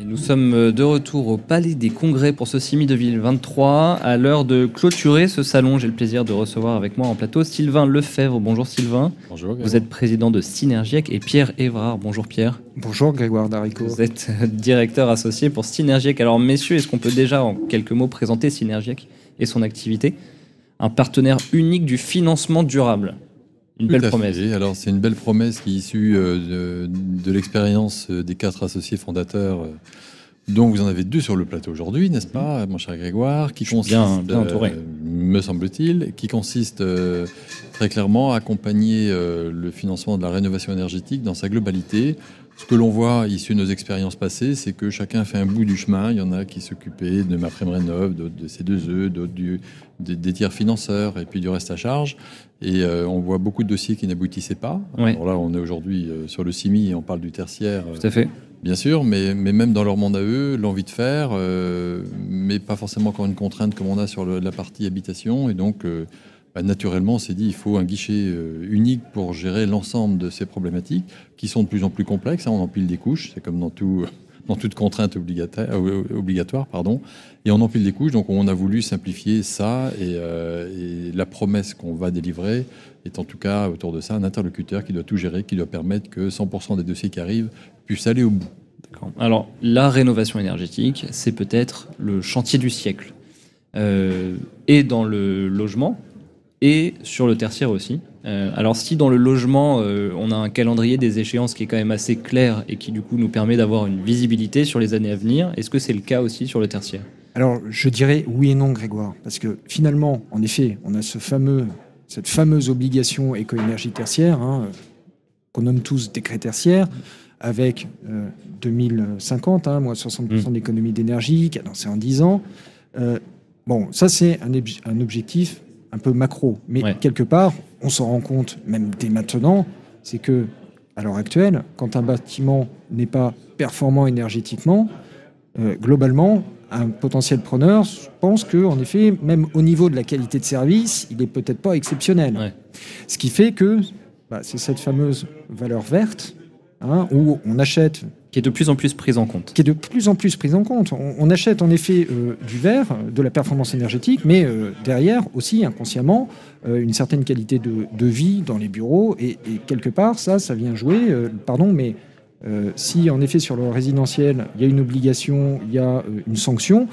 Et nous sommes de retour au Palais des Congrès pour ce CIMI 2023. À l'heure de clôturer ce salon, j'ai le plaisir de recevoir avec moi en plateau Sylvain Lefebvre. Bonjour Sylvain. Bonjour. Vous êtes président de Synergiec et Pierre Évrard. Bonjour Pierre. Bonjour Grégoire Darico. Vous êtes directeur associé pour Synergiec. Alors messieurs, est-ce qu'on peut déjà en quelques mots présenter Synergiec et son activité? Un partenaire unique du financement durable. Une Tout belle à promesse. fait. Alors c'est une belle promesse qui est issue euh, de, de l'expérience euh, des quatre associés fondateurs, euh, dont vous en avez deux sur le plateau aujourd'hui, n'est-ce pas, mon cher Grégoire, qui suis bien- entouré. euh, me semble-t-il, qui consiste euh, très clairement à accompagner euh, le financement de la rénovation énergétique dans sa globalité. Ce que l'on voit issu de nos expériences passées, c'est que chacun fait un bout du chemin. Il y en a qui s'occupaient de ma prime rénov, d'autres de C2E, d'autres des, des tiers financeurs et puis du reste à charge. Et euh, on voit beaucoup de dossiers qui n'aboutissaient pas. Alors là, on est aujourd'hui euh, sur le CIMI et on parle du tertiaire, euh, Tout à fait. bien sûr, mais, mais même dans leur monde à eux, l'envie de faire, euh, mais pas forcément encore une contrainte comme on a sur le- la partie habitation. Et donc, euh, bah, naturellement, on s'est dit il faut un guichet euh, unique pour gérer l'ensemble de ces problématiques qui sont de plus en plus complexes. hein, on empile des couches, c'est comme dans tout. Dans toute contrainte obligataire- euh, obligatoire, pardon, et on empile des couches. Donc, on a voulu simplifier ça, et, euh, la promesse qu'on va délivrer est en tout cas autour de ça un interlocuteur qui doit tout gérer, qui doit permettre que 100% des dossiers qui arrivent puissent aller au bout. Alors, la rénovation énergétique, c'est peut-être le chantier du siècle. Euh, et dans le logement, et sur le tertiaire aussi. Euh, alors, si dans le logement, euh, on a un calendrier des échéances qui est quand même assez clair et qui, du coup, nous permet d'avoir une visibilité sur les années à venir, est-ce que c'est le cas aussi sur le tertiaire? Alors je dirais oui et non Grégoire, parce que finalement, en effet, on a ce fameux, cette fameuse obligation éco-énergie tertiaire, hein, euh, qu'on nomme tous décret tertiaire, avec euh, 2050, hein, moins 60% d'économie d'énergie, cadencé en 10 ans. Bon, ça c'est un objectif un peu macro, mais Ouais. quelque part, on s'en rend compte, même dès maintenant, c'est que à l'heure actuelle, quand un bâtiment n'est pas performant énergétiquement, euh, globalement, un potentiel preneur pense que, en effet, même au niveau de la qualité de service, il est peut-être pas exceptionnel. Ouais. Ce qui fait que bah, c'est cette fameuse valeur verte hein, où on achète, Qui est de plus en plus prise en compte. qui est de plus en plus prise en compte. On, achète en effet euh, du verre, de la performance énergétique, mais euh, derrière aussi inconsciemment euh, une certaine qualité de, vie dans les bureaux et, et quelque part ça, ça vient jouer. pardon, mais si en effet sur le résidentiel il y a une obligation, il y a une sanction,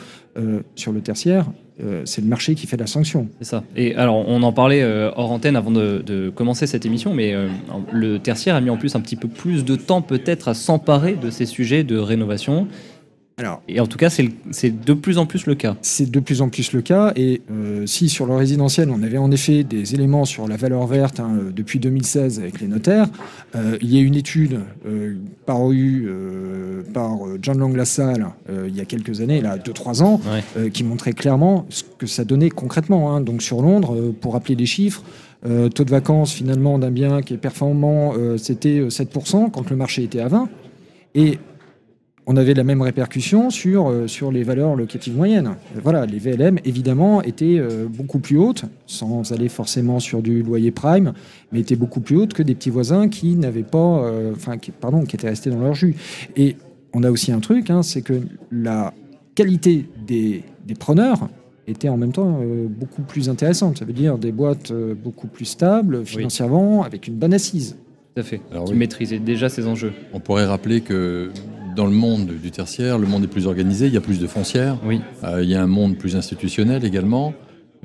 sur le tertiaire, euh, c'est le marché qui fait la sanction. C'est ça. Et alors, on en parlait euh, hors antenne avant de, commencer cette émission, mais euh, le tertiaire a mis en plus un petit peu plus de temps peut-être à s'emparer de ces sujets de rénovation. Alors, Et en tout cas, c'est de plus en plus le cas. C'est de plus en plus le cas. Et euh, si sur le résidentiel, on avait en effet des éléments sur la valeur verte hein, euh, depuis 2016 avec les notaires, euh, il y a une étude euh, parue par John Lang LaSalle il y a quelques années, là, 2-3 ans, Ouais. qui montrait clairement ce que ça donnait concrètement. hein. Donc sur Londres, pour rappeler les chiffres, taux de vacances finalement d'un bien qui est performant, c'était euh, 7% quand le marché était à 20%. Et on avait la même répercussion sur, euh, sur les valeurs locatives moyennes. Voilà, les VLM, évidemment, étaient euh, beaucoup plus hautes, sans aller forcément sur du loyer prime, mais étaient beaucoup plus hautes que des petits voisins qui n'avaient pas, euh, enfin, qui, pardon, qui étaient restés dans leur jus. Et on a aussi un truc, hein, c'est que la qualité des, des preneurs était en même temps euh, beaucoup plus intéressante. Ça veut dire des boîtes euh, beaucoup plus stables financièrement, avec une bonne assise. Tout à fait. Alors qui oui. maîtrisait déjà ces enjeux. On pourrait rappeler que dans le monde du tertiaire, le monde est plus organisé, il y a plus de foncières, Oui. euh, il y a un monde plus institutionnel également,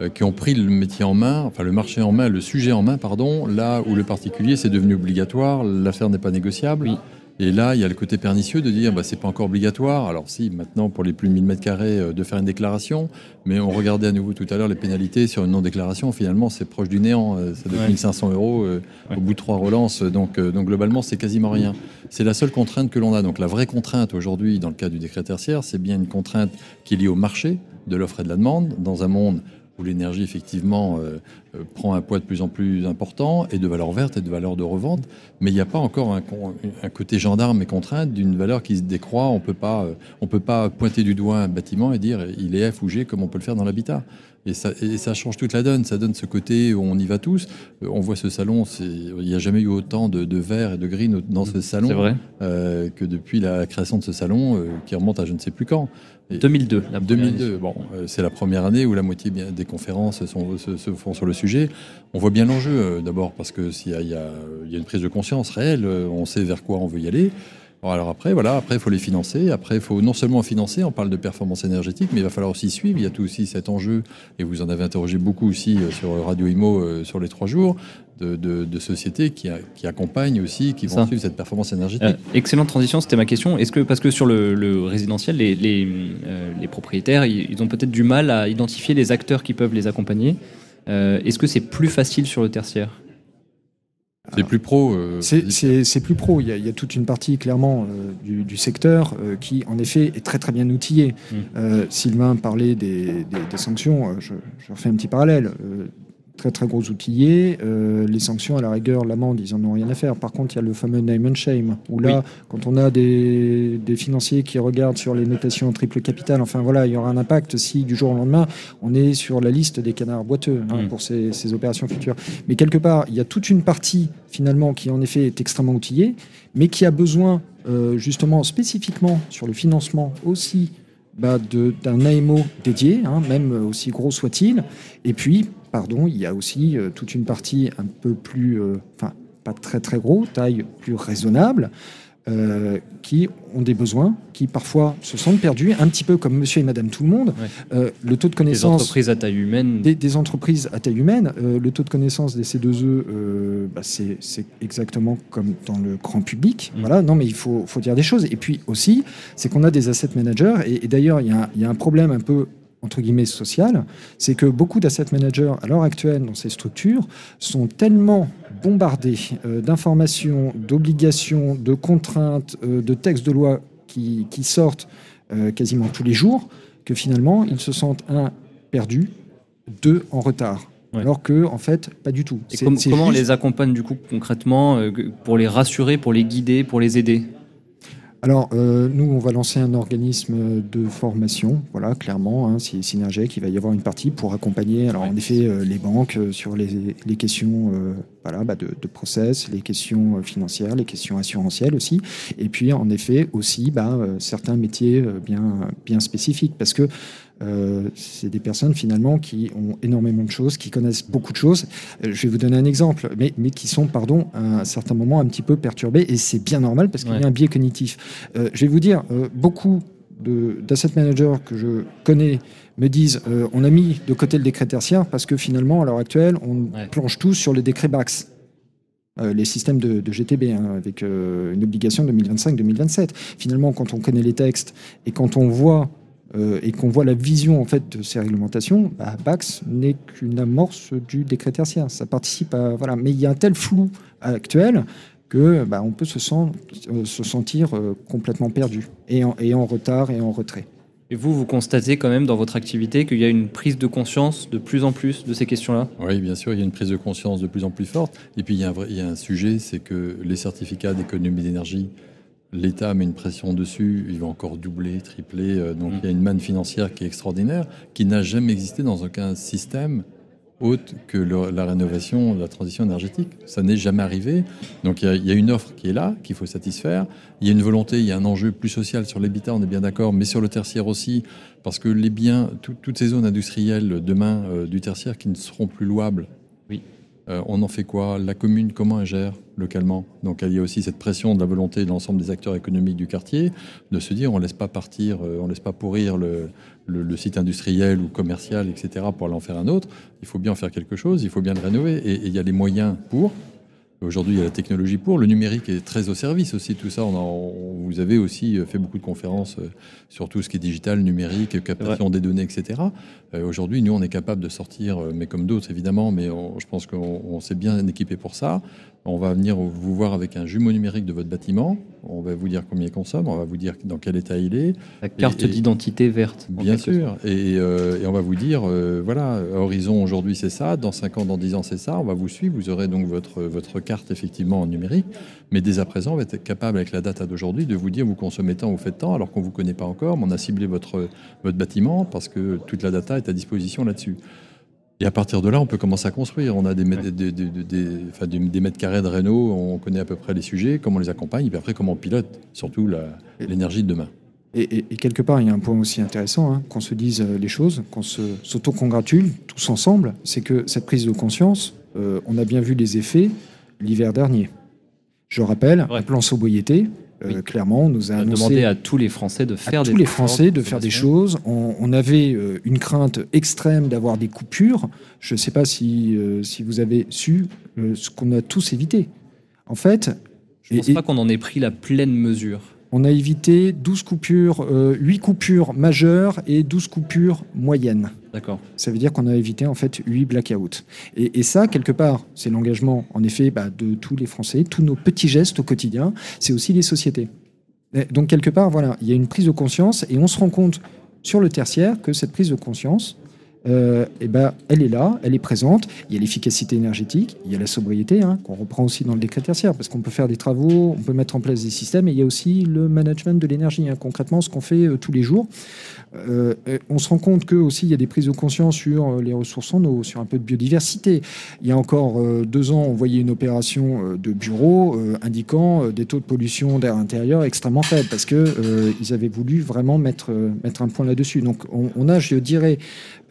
euh, qui ont pris le métier en main, enfin le marché en main, le sujet en main, pardon, là où le particulier c'est devenu obligatoire, l'affaire n'est pas négociable. Oui. Et là, il y a le côté pernicieux de dire, bah, c'est pas encore obligatoire. Alors si, maintenant, pour les plus de 1000 mètres carrés, euh, de faire une déclaration, mais on regardait à nouveau tout à l'heure les pénalités sur une non-déclaration. Finalement, c'est proche du néant. euh, Ça doit être Ouais. 1500 euros euh, Ouais. au bout de trois relances. Donc, euh, donc globalement, c'est quasiment rien. C'est la seule contrainte que l'on a. Donc la vraie contrainte aujourd'hui, dans le cas du décret tertiaire, c'est bien une contrainte qui est liée au marché de l'offre et de la demande, dans un monde où l'énergie, effectivement, euh, euh, prend un poids de plus en plus important et de valeur verte et de valeur de revente, mais il n'y a pas encore un, un, côté gendarme et contrainte d'une valeur qui se décroît. On euh, on peut pas pointer du doigt un bâtiment et dire il est F ou G comme on peut le faire dans l'habitat. Et ça, et ça, change toute la donne. Ça donne ce côté où on y va tous. Euh, on voit ce salon. Il n'y a jamais eu autant de, de, vert et de green dans ce salon vrai. Euh, que depuis la création de ce salon, euh, qui remonte à je ne sais plus quand. Et 2002. La 2002. Bon, euh, c'est la première année où la moitié des conférences sont, se, se, font sur le sujet. On voit bien l'enjeu d'abord parce que s'il y, y, a une prise de conscience réelle, on sait vers quoi on veut y aller. Bon, alors après, voilà, après, il faut les financer. Après, il faut non seulement financer, on parle de performance énergétique, mais il va falloir aussi suivre. Il y a tout aussi cet enjeu, et vous en avez interrogé beaucoup aussi sur Radio Imo sur les trois jours, de, de, de sociétés qui, a, qui, accompagnent aussi, qui vont Ça. suivre cette performance énergétique. Euh, excellente transition, c'était ma question. Est-ce que, parce que sur le, le résidentiel, les, les, euh, les propriétaires, ils, ont peut-être du mal à identifier les acteurs qui peuvent les accompagner. Euh, Est-ce que c'est plus facile sur le tertiaire? C'est plus pro. Euh, c'est plus pro. Il y, a, il y, a, toute une partie clairement euh, du, du, secteur euh, qui, en effet, est très très bien outillée. Mmh. Sylvain parlait des, des, des sanctions. Je, je, refais un petit parallèle très très gros outillés. Euh, les sanctions, à la rigueur, l'amende, ils en ont rien à faire. Par contre, il y a le fameux name and shame, où là, oui. quand on a des, des, financiers qui regardent sur les notations triple capital, enfin voilà, il y aura un impact si du jour au lendemain, on est sur la liste des canards boiteux hein, mmh. pour ces, ces, opérations futures. Mais quelque part, il y a toute une partie finalement qui en effet est extrêmement outillée, mais qui a besoin euh, justement spécifiquement sur le financement aussi bah, d'un AMO dédié, hein, même aussi gros soit-il. Et puis, pardon, il y a aussi euh, toute une partie un peu plus, euh, enfin, pas très très gros, taille plus raisonnable, euh, qui ont des besoins, qui parfois se sentent perdus, un petit peu comme monsieur et madame tout le monde. Ouais. Le taux de connaissance. Des entreprises à taille humaine. Des, des entreprises à taille humaine. Le taux de connaissance des C2E, bah, c'est exactement comme dans le grand public. Mmh. Voilà, non, mais il faut, faut, dire des choses. Et puis aussi, c'est qu'on a des asset managers. Et, et d'ailleurs, il y, y, a un problème un peu entre guillemets social, c'est que beaucoup d'asset managers à l'heure actuelle dans ces structures sont tellement bombardés euh, d'informations, d'obligations, de contraintes, euh, de textes de loi qui, qui sortent euh, quasiment tous les jours, que finalement ils se sentent un perdus, deux en retard. Ouais. Alors que, en fait, pas du tout. Et com comment juste... on les accompagne du coup concrètement pour les rassurer, pour les guider, pour les aider? Alors, euh, nous, on va lancer un organisme de formation, voilà, clairement, hein, c'est Synergec, il va y avoir une partie pour accompagner, alors ouais. en effet, euh, les banques euh, sur les, les questions voilà, bah de, de, process, les questions financières, les questions assurantielles aussi, et puis en effet aussi bah, euh, certains métiers bien, bien spécifiques, parce que euh, c'est des personnes finalement qui ont énormément de choses, qui connaissent beaucoup de choses. Euh, je vais vous donner un exemple, mais, mais qui sont, pardon, à un certain moment un petit peu perturbés, et c'est bien normal parce qu'il ouais. y a un biais cognitif. Euh, je vais vous dire, euh, beaucoup d'asset managers que je connais me disent euh, on a mis de côté le décret tertiaire parce que finalement, à l'heure actuelle, on ouais. planche tous sur le décret BAX. Euh, les systèmes de, de GTB, hein, avec euh, une obligation 2025-2027. Finalement, quand on connaît les textes et quand on voit euh, et qu'on voit la vision en fait de ces réglementations, bah, Bax n'est qu'une amorce du décret tertiaire. Ça participe à voilà, mais il y a un tel flou actuel que bah, on peut se, sent, se sentir complètement perdu et en, et en, retard et en retrait. Et vous, vous constatez quand même dans votre activité qu'il y a une prise de conscience de plus en plus de ces questions-là Oui, bien sûr, il y a une prise de conscience de plus en plus forte. Et puis il y a un, vrai, il y a un sujet, c'est que les certificats d'économie d'énergie l'État met une pression dessus, il va encore doubler, tripler. Euh, donc mmh. il y a une manne financière qui est extraordinaire, qui n'a jamais existé dans aucun système autre que la rénovation, la transition énergétique. Ça n'est jamais arrivé. Donc il y, a, une offre qui est là, qu'il faut satisfaire. Il y a une volonté, il y a un enjeu plus social sur l'habitat, on est bien d'accord, mais sur le tertiaire aussi, parce que les biens, tout, toutes ces zones industrielles demain euh, du tertiaire qui ne seront plus louables. Oui. Euh, on en fait quoi? La commune, comment elle gère localement? Donc il y a aussi cette pression de la volonté de l'ensemble des acteurs économiques du quartier de se dire on laisse pas partir, euh, on laisse pas pourrir le, site industriel ou commercial, etc. pour aller en faire un autre. Il faut bien en faire quelque chose, il faut bien le rénover et il y a les moyens pour. Aujourd'hui, il y a la technologie pour. Le numérique est très au service aussi, tout ça. On, a, on vous avez aussi fait beaucoup de conférences sur tout ce qui est digital, numérique, captation des données, etc. Euh, Aujourd'hui, nous, on est capable de sortir, mais comme d'autres, évidemment, mais on, je pense qu'on s'est bien équipé pour ça, On va venir vous voir avec un jumeau numérique de votre bâtiment. On va vous dire combien il consomme. On va vous dire dans quel état il est. La carte d'identité verte. Bien sûr. Et, euh, et, on va vous dire, euh, voilà, Horizon aujourd'hui c'est ça, dans 5 ans, dans 10 ans c'est ça. On va vous suivre. Vous aurez donc votre, votre carte effectivement en numérique. Mais dès à présent, on va être capable avec la data d'aujourd'hui de vous dire vous consommez tant, vous faites tant, alors qu'on ne vous connaît pas encore. Mais on a ciblé votre, votre bâtiment parce que toute la data est à disposition là-dessus. Et à partir de là, on peut commencer à construire. On a des, mètres, des, des, mètres carrés de Renault, on connaît à peu près les sujets, comment on les accompagne, et puis après comment on pilote, surtout l'énergie de demain. Et, quelque part, il y a un point aussi intéressant, hein, qu'on se dise euh, les choses, qu'on s'auto-congratule tous ensemble, c'est que cette prise de conscience, euh, on a bien vu les effets l'hiver dernier. Je rappelle, un plan sobriété, euh, clairement, on nous a, demandé à tous les Français de faire à tous les Français de faire des choses. On, avait euh, une crainte extrême d'avoir des coupures. Je ne sais pas si, euh, si vous avez su ce qu'on a tous évité. En fait, je ne pense pas qu'on en ait pris la pleine mesure. On a évité 12 coupures, 8 coupures majeures et 12 coupures moyennes. D'accord. Ça veut dire qu'on a évité en fait 8 blackouts. Et, ça, quelque part, c'est l'engagement, en effet, bah, de tous les Français, tous nos petits gestes au quotidien. C'est aussi les sociétés. donc, quelque part, voilà, il y a une prise de conscience et on se rend compte sur le tertiaire que cette prise de conscience, euh, eh ben, elle est là, elle est présente. Il y a l'efficacité énergétique, il y a la sobriété, hein, qu'on reprend aussi dans le décret tertiaire, parce qu'on peut faire des travaux, on peut mettre en place des systèmes, et il y a aussi le management de l'énergie, hein, concrètement ce qu'on fait euh, tous les jours. Euh, on se rend compte que aussi il y a des prises de conscience sur les ressources en eau, sur un peu de biodiversité. Il y a encore deux ans, on voyait une opération de bureau indiquant des taux de pollution d'air intérieur extrêmement faibles, parce que ils avaient voulu vraiment mettre mettre un point là-dessus. Donc on, a, je dirais,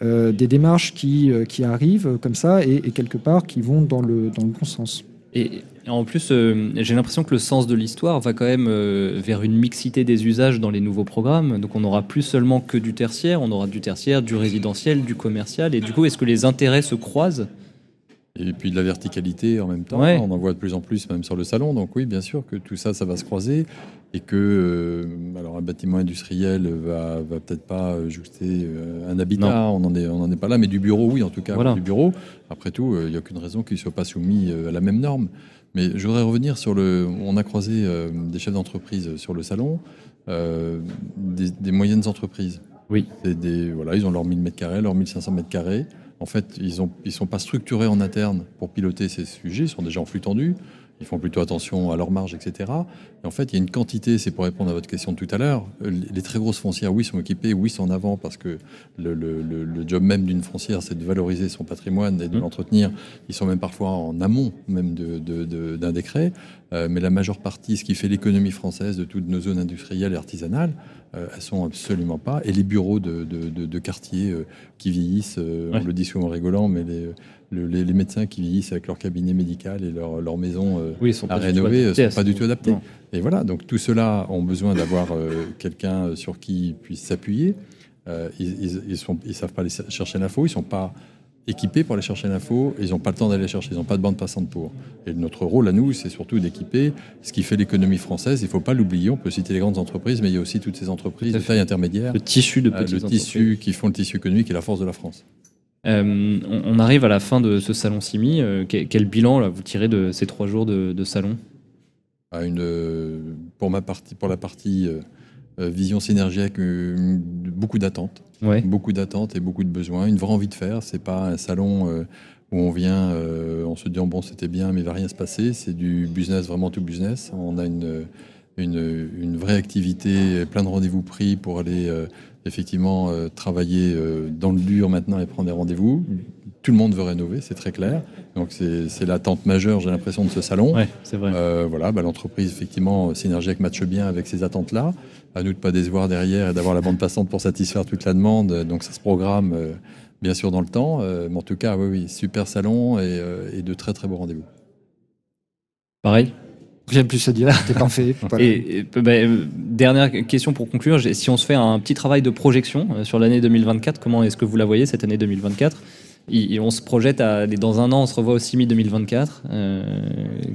des démarches qui, euh, qui arrivent comme ça et, quelque part qui vont dans le, dans le bon sens. Et en plus, euh, j'ai l'impression que le sens de l'histoire va quand même vers une mixité des usages dans les nouveaux programmes. Donc on n'aura plus seulement que du tertiaire, on aura du tertiaire, du résidentiel, du commercial. Et du coup, est-ce que les intérêts se croisent et puis de la verticalité en même temps. On en voit de plus en plus même sur le salon. Donc oui, bien sûr que tout ça, ça va se croiser. Et que euh, alors un bâtiment industriel va, va peut-être pas jouxter euh, un habitat, on n'en est, on est pas là, mais du bureau, oui, en tout cas, du bureau. Après tout, il n'y a aucune raison qu'il ne soit pas soumis euh, à la même norme. Mais je voudrais revenir sur le. On a croisé des chefs d'entreprise sur le salon, des, des, moyennes entreprises. Oui. Des, voilà, ils ont leurs 1000 mètres carrés, leurs 1500 mètres carrés. En fait, ils ne ils sont pas structurés en interne pour piloter ces sujets, ils sont déjà en flux tendu, ils font plutôt attention à leur marge, etc. Et en fait, il y a une quantité, c'est pour répondre à votre question de tout à l'heure, les très grosses foncières, oui, sont équipées, oui, sont en avant, parce que le, job même d'une foncière, c'est de valoriser son patrimoine et de mmh. l'entretenir. Ils sont même parfois en amont même d'un décret. Euh, mais la majeure partie, ce qui fait l'économie française de toutes nos zones industrielles et artisanales, euh, elles sont absolument pas. Et les bureaux de, de, quartier euh, qui vieillissent, on le dit souvent en rigolant, mais les, les, médecins qui vieillissent avec leur cabinet médical et leur, leur maison à rénover ne sont pas du tout adaptés. Et voilà, donc tout cela ont besoin d'avoir quelqu'un sur qui ils puissent s'appuyer. ils ne savent pas aller chercher l'info, ils ne sont pas équipés pour aller chercher l'info, ils n'ont pas le temps d'aller chercher, ils n'ont pas de bande passante pour. Et notre rôle à nous, c'est surtout d'équiper ce qui fait l'économie française. Il ne faut pas l'oublier, on peut citer les grandes entreprises, mais il y a aussi toutes ces entreprises de taille intermédiaire. Le tissu de euh, petites Le tissu qui font le tissu économique et la force de la France. Euh, on arrive à la fin de ce salon Simi. Euh, quel bilan là, vous tirez de ces trois jours de, salon? À une, pour, ma partie, pour la partie vision synergique, beaucoup d'attentes Beaucoup d'attentes et beaucoup de besoins, une vraie envie de faire. C'est pas un salon euh, où on vient, euh, on se dit oh, bon c'était bien, mais il va rien se passer. C'est du business vraiment tout business. On a une, une, vraie activité, plein de rendez-vous pris pour aller euh, effectivement travailler dans le dur maintenant et prendre des rendez-vous. Tout le monde veut rénover, c'est très clair. Donc c'est l'attente majeure, j'ai l'impression, de ce salon. c'est vrai. voilà, bah, l'entreprise effectivement synergique matche bien avec ces attentes-là à nous de pas décevoir derrière et d'avoir la bande passante pour satisfaire toute la demande. Donc ça se programme euh, bien sûr dans le temps. Euh, mais en tout cas, oui, oui super salon et, euh, de très très beaux rendez-vous. Pareil? Rien de plus à dire, t'es parfait. Et, bah, dernière question pour conclure, si on se fait un petit travail de projection sur l'année 2024, comment est-ce que vous la voyez cette année 2024 et on se projette dans un an, on se revoit au CIMI 2024. Euh,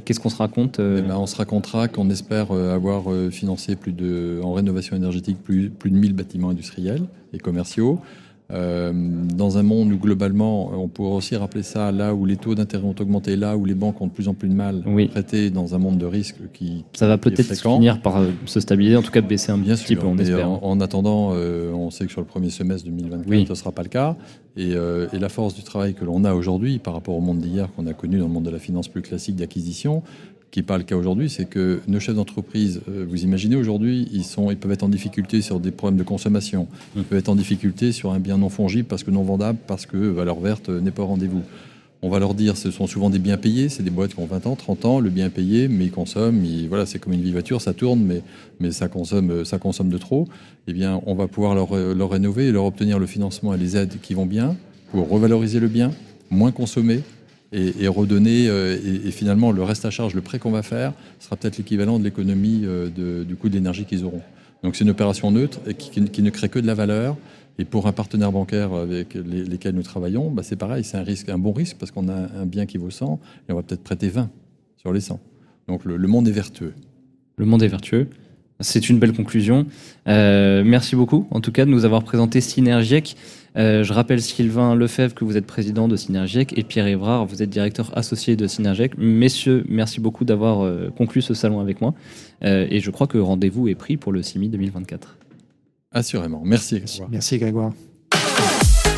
qu'est-ce qu'on se raconte euh eh ben, On se racontera qu'on espère euh, avoir financé plus de, en rénovation énergétique plus, plus de 1000 bâtiments industriels et commerciaux. Euh, dans un monde où globalement, on pourrait aussi rappeler ça là où les taux d'intérêt ont augmenté, là où les banques ont de plus en plus de mal Oui. à prêter dans un monde de risque qui, Ça va qui peut-être finir par euh, se stabiliser, en tout cas baisser un Bien petit sûr. peu, on mais espère. en, en attendant, euh, on sait que sur le premier semestre 2024, Oui. ce ne sera pas le cas. Et, euh, et la force du travail que l'on a aujourd'hui par rapport au monde d'hier qu'on a connu dans le monde de la finance plus classique d'acquisition, qui n'est pas le cas aujourd'hui, c'est que nos chefs d'entreprise, euh, vous imaginez aujourd'hui, ils, ils peuvent être en difficulté sur des problèmes de consommation, ils peuvent être en difficulté sur un bien non fongible parce que non vendable, parce que valeur verte n'est pas au rendez-vous. On va leur dire, ce sont souvent des biens payés, c'est des boîtes qui ont 20 ans, 30 ans, le bien payé, mais ils consomment, voilà, c'est comme une vieille voiture, ça tourne, mais, mais ça, consomme, ça consomme de trop. Eh bien, on va pouvoir leur, leur rénover et leur obtenir le financement et les aides qui vont bien pour revaloriser le bien, moins consommer et, redonner. euh, et, finalement, le reste à charge, le prêt qu'on va faire, sera peut-être l'équivalent de l'économie euh, du coût de l'énergie qu'ils auront. Donc, c'est une opération neutre et qui, ne crée que de la valeur. Et pour un partenaire bancaire avec les- lesquels nous travaillons, bah, c'est pareil, c'est un risque, un bon risque parce qu'on a un bien qui vaut 100 et on va peut-être prêter 20 sur les 100. Donc le monde est vertueux. Le monde est vertueux. C'est une belle conclusion. Euh, merci beaucoup, en tout cas, de nous avoir présenté Synergiec. Euh, je rappelle Sylvain Lefebvre que vous êtes président de Synergiec et Pierre Évrard, vous êtes directeur associé de Synergiec. Messieurs, merci beaucoup d'avoir euh, conclu ce salon avec moi. Euh, et je crois que rendez-vous est pris pour le CIMI 2024. Assurément. Merci. Grégoire. Merci Grégoire.